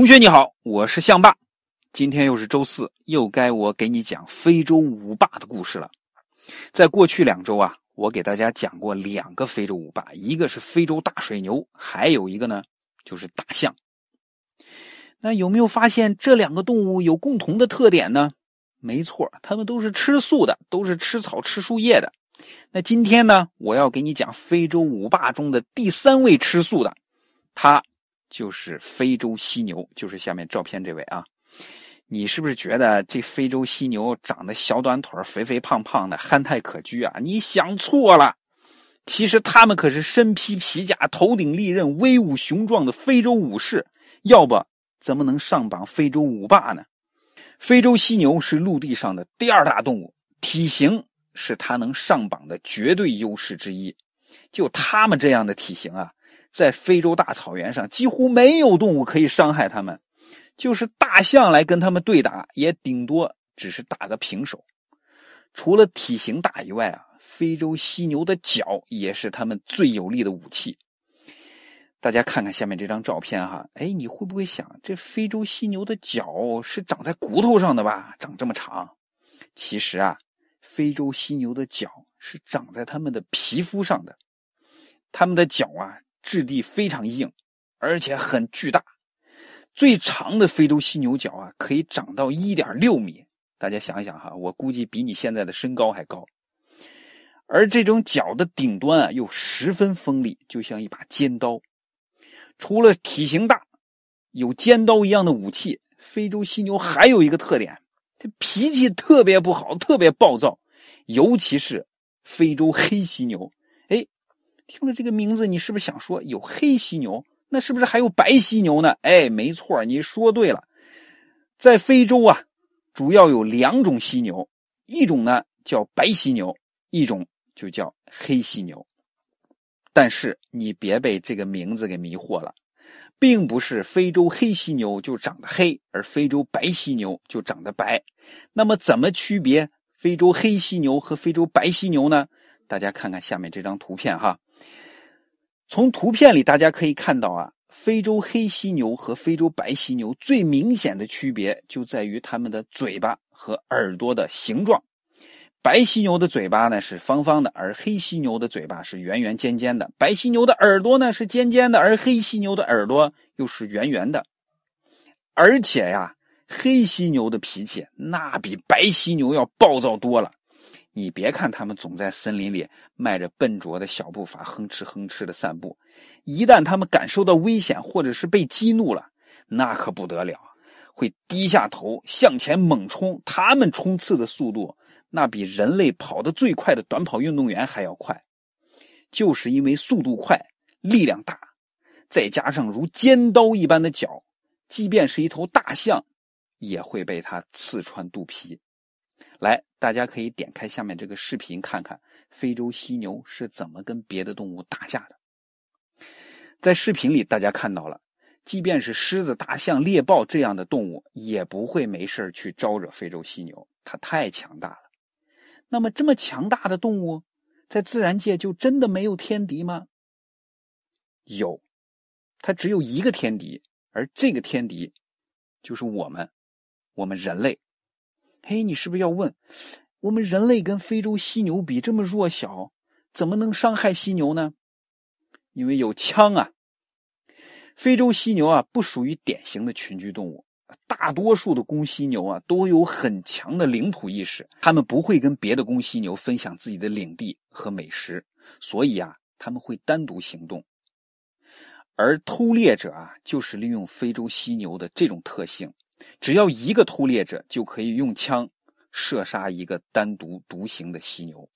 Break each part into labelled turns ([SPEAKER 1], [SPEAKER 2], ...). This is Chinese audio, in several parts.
[SPEAKER 1] 同学你好，我是象爸，今天又是周四，又该我给你讲非洲五霸的故事了。在过去两周啊，我给大家讲过两个非洲五霸，一个是非洲大水牛，还有一个呢就是大象。那有没有发现这两个动物有共同的特点呢？没错，它们都是吃素的，都是吃草吃树叶的。那今天呢，我要给你讲非洲五霸中的第三位吃素的，它就是非洲犀牛，就是下面照片这位啊。你是不是觉得这非洲犀牛长得小短腿、肥肥胖胖的，憨态可掬啊？你想错了，其实他们可是身披皮甲、头顶利刃、威武雄壮的非洲武士，要不怎么能上榜非洲五霸呢？非洲犀牛是陆地上的第二大动物，体型是它能上榜的绝对优势之一。就它们这样的体型啊，在非洲大草原上几乎没有动物可以伤害它们。就是大象来跟它们对打，也顶多只是打个平手。除了体型大以外啊，非洲犀牛的角也是它们最有力的武器。大家看看下面这张照片哈，哎，你会不会想，这非洲犀牛的角是长在骨头上的吧？长这么长，其实啊，非洲犀牛的角是长在它们的皮肤上的。它们的角啊，质地非常硬，而且很巨大。最长的非洲犀牛角啊，可以长到一点六米。大家想一想哈，我估计比你现在的身高还高。而这种角的顶端啊，又十分锋利，就像一把尖刀。除了体型大，有尖刀一样的武器，非洲犀牛还有一个特点，它脾气特别不好，特别暴躁，尤其是非洲黑犀牛。听了这个名字，你是不是想说有黑犀牛？那是不是还有白犀牛呢？哎，没错，你说对了，在非洲啊，主要有两种犀牛，一种呢叫白犀牛，一种就叫黑犀牛。但是你别被这个名字给迷惑了，并不是非洲黑犀牛就长得黑，而非洲白犀牛就长得白。那么怎么区别非洲黑犀牛和非洲白犀牛呢？大家看看下面这张图片哈。从图片里大家可以看到啊，非洲黑犀牛和非洲白犀牛最明显的区别就在于它们的嘴巴和耳朵的形状。白犀牛的嘴巴呢是方方的，而黑犀牛的嘴巴是圆圆尖尖的。白犀牛的耳朵呢是尖尖的，而黑犀牛的耳朵又是圆圆的。而且呀，黑犀牛的脾气那比白犀牛要暴躁多了。你别看它们总在森林里迈着笨拙的小步伐哼哧哼哧的散步，一旦它们感受到危险或者是被激怒了，那可不得了，会低下头向前猛冲。他们冲刺的速度。那比人类跑得最快的短跑运动员还要快，就是因为速度快、力量大，再加上如尖刀一般的脚，即便是一头大象，也会被它刺穿肚皮。来，大家可以点开下面这个视频，看看非洲犀牛是怎么跟别的动物打架的。在视频里，大家看到了，即便是狮子、大象、猎豹这样的动物，也不会没事去招惹非洲犀牛，它太强大了。那么，这么强大的动物，在自然界就真的没有天敌吗？有，它只有一个天敌，而这个天敌就是我们，我们人类。嘿，你是不是要问，我们人类跟非洲犀牛比这么弱小，怎么能伤害犀牛呢？因为有枪啊！非洲犀牛啊，不属于典型的群居动物。大多数的公犀牛啊，都有很强的领土意识，他们不会跟别的公犀牛分享自己的领地和美食，所以啊，他们会单独行动。而偷猎者啊，就是利用非洲犀牛的这种特性，只要一个偷猎者就可以用枪射杀一个单独独行的犀牛，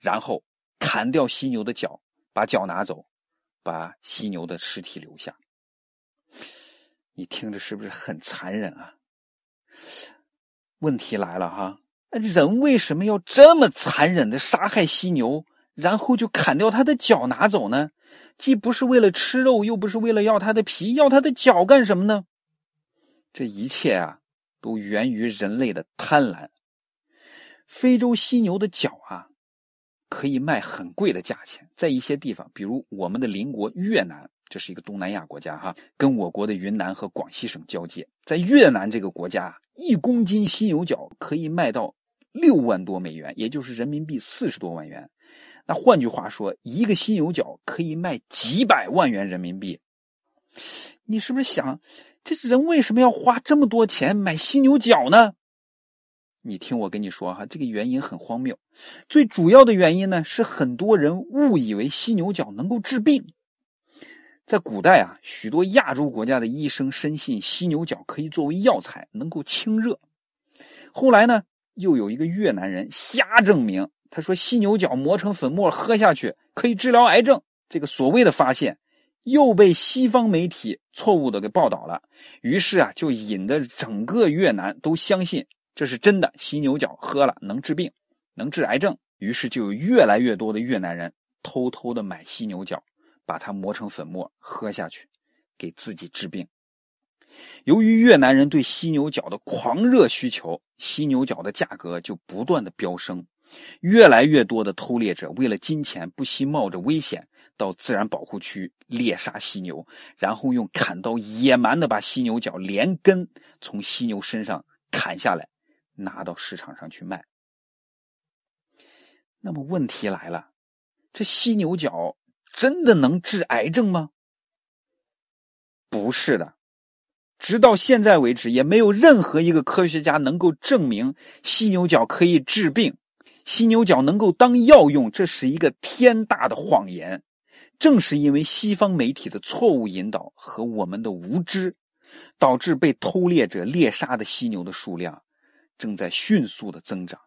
[SPEAKER 1] 然后砍掉犀牛的脚，把脚拿走，把犀牛的尸体留下。你听着是不是很残忍啊？问题来了哈，人为什么要这么残忍的杀害犀牛，然后就砍掉它的脚拿走呢？既不是为了吃肉，又不是为了要它的皮，要它的脚干什么呢？这一切啊，都源于人类的贪婪。非洲犀牛的角啊，可以卖很贵的价钱，在一些地方，比如我们的邻国越南。这是一个东南亚国家哈，跟我国的云南和广西省交界。在越南这个国家，一公斤犀牛角可以卖到六万多美元，也就是人民币四十多万元。那换句话说，一个犀牛角可以卖几百万元人民币。你是不是想，这人为什么要花这么多钱买犀牛角呢？你听我跟你说哈，这个原因很荒谬。最主要的原因呢，是很多人误以为犀牛角能够治病。在古代啊，许多亚洲国家的医生深信犀牛角可以作为药材，能够清热。后来呢，又有一个越南人瞎证明，他说犀牛角磨成粉末喝下去可以治疗癌症。这个所谓的发现又被西方媒体错误的给报道了，于是啊，就引得整个越南都相信这是真的，犀牛角喝了能治病，能治癌症。于是就有越来越多的越南人偷偷的买犀牛角。把它磨成粉末喝下去，给自己治病。由于越南人对犀牛角的狂热需求，犀牛角的价格就不断的飙升。越来越多的偷猎者为了金钱，不惜冒着危险到自然保护区猎杀犀牛，然后用砍刀野蛮的把犀牛角连根从犀牛身上砍下来，拿到市场上去卖。那么问题来了，这犀牛角。真的能治癌症吗？不是的，直到现在为止，也没有任何一个科学家能够证明犀牛角可以治病，犀牛角能够当药用，这是一个天大的谎言。正是因为西方媒体的错误引导和我们的无知，导致被偷猎者猎杀的犀牛的数量正在迅速的增长。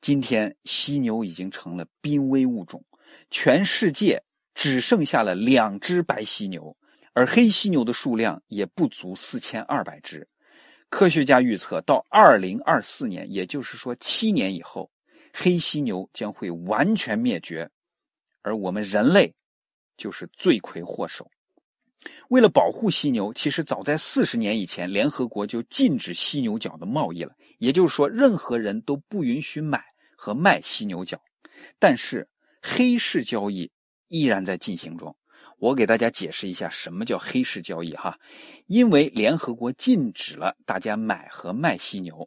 [SPEAKER 1] 今天，犀牛已经成了濒危物种。全世界只剩下了两只白犀牛，而黑犀牛的数量也不足四千二百只。科学家预测，到二零二四年，也就是说七年以后，黑犀牛将会完全灭绝，而我们人类就是罪魁祸首。为了保护犀牛，其实早在四十年以前，联合国就禁止犀牛角的贸易了。也就是说，任何人都不允许买和卖犀牛角。但是，黑市交易依然在进行中。我给大家解释一下什么叫黑市交易哈。因为联合国禁止了大家买和卖犀牛，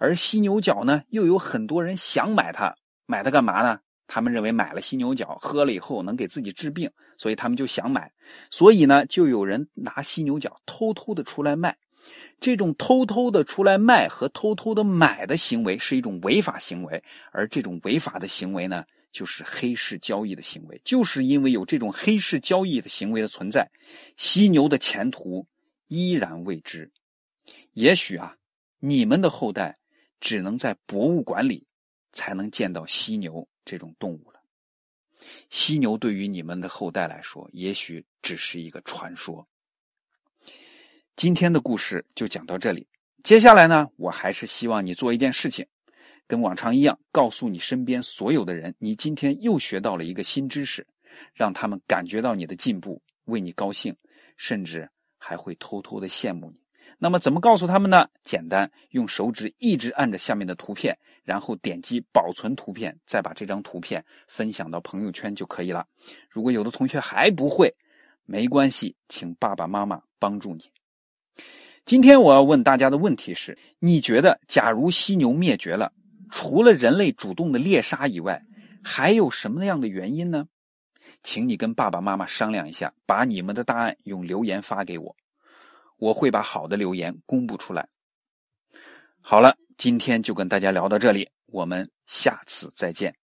[SPEAKER 1] 而犀牛角呢，又有很多人想买它，买它干嘛呢？他们认为买了犀牛角喝了以后能给自己治病，所以他们就想买。所以呢，就有人拿犀牛角偷偷的出来卖。这种偷偷的出来卖和偷偷的买的行为是一种违法行为，而这种违法的行为呢？就是黑市交易的行为，就是因为有这种黑市交易的行为的存在，犀牛的前途依然未知。也许啊，你们的后代只能在博物馆里才能见到犀牛这种动物了。犀牛对于你们的后代来说，也许只是一个传说。今天的故事就讲到这里，接下来呢，我还是希望你做一件事情。跟往常一样，告诉你身边所有的人，你今天又学到了一个新知识，让他们感觉到你的进步，为你高兴，甚至还会偷偷的羡慕你。那么怎么告诉他们呢？简单，用手指一直按着下面的图片，然后点击保存图片，再把这张图片分享到朋友圈就可以了。如果有的同学还不会，没关系，请爸爸妈妈帮助你。今天我要问大家的问题是：你觉得，假如犀牛灭绝了？除了人类主动的猎杀以外，还有什么样的原因呢？请你跟爸爸妈妈商量一下，把你们的答案用留言发给我，我会把好的留言公布出来。好了，今天就跟大家聊到这里，我们下次再见。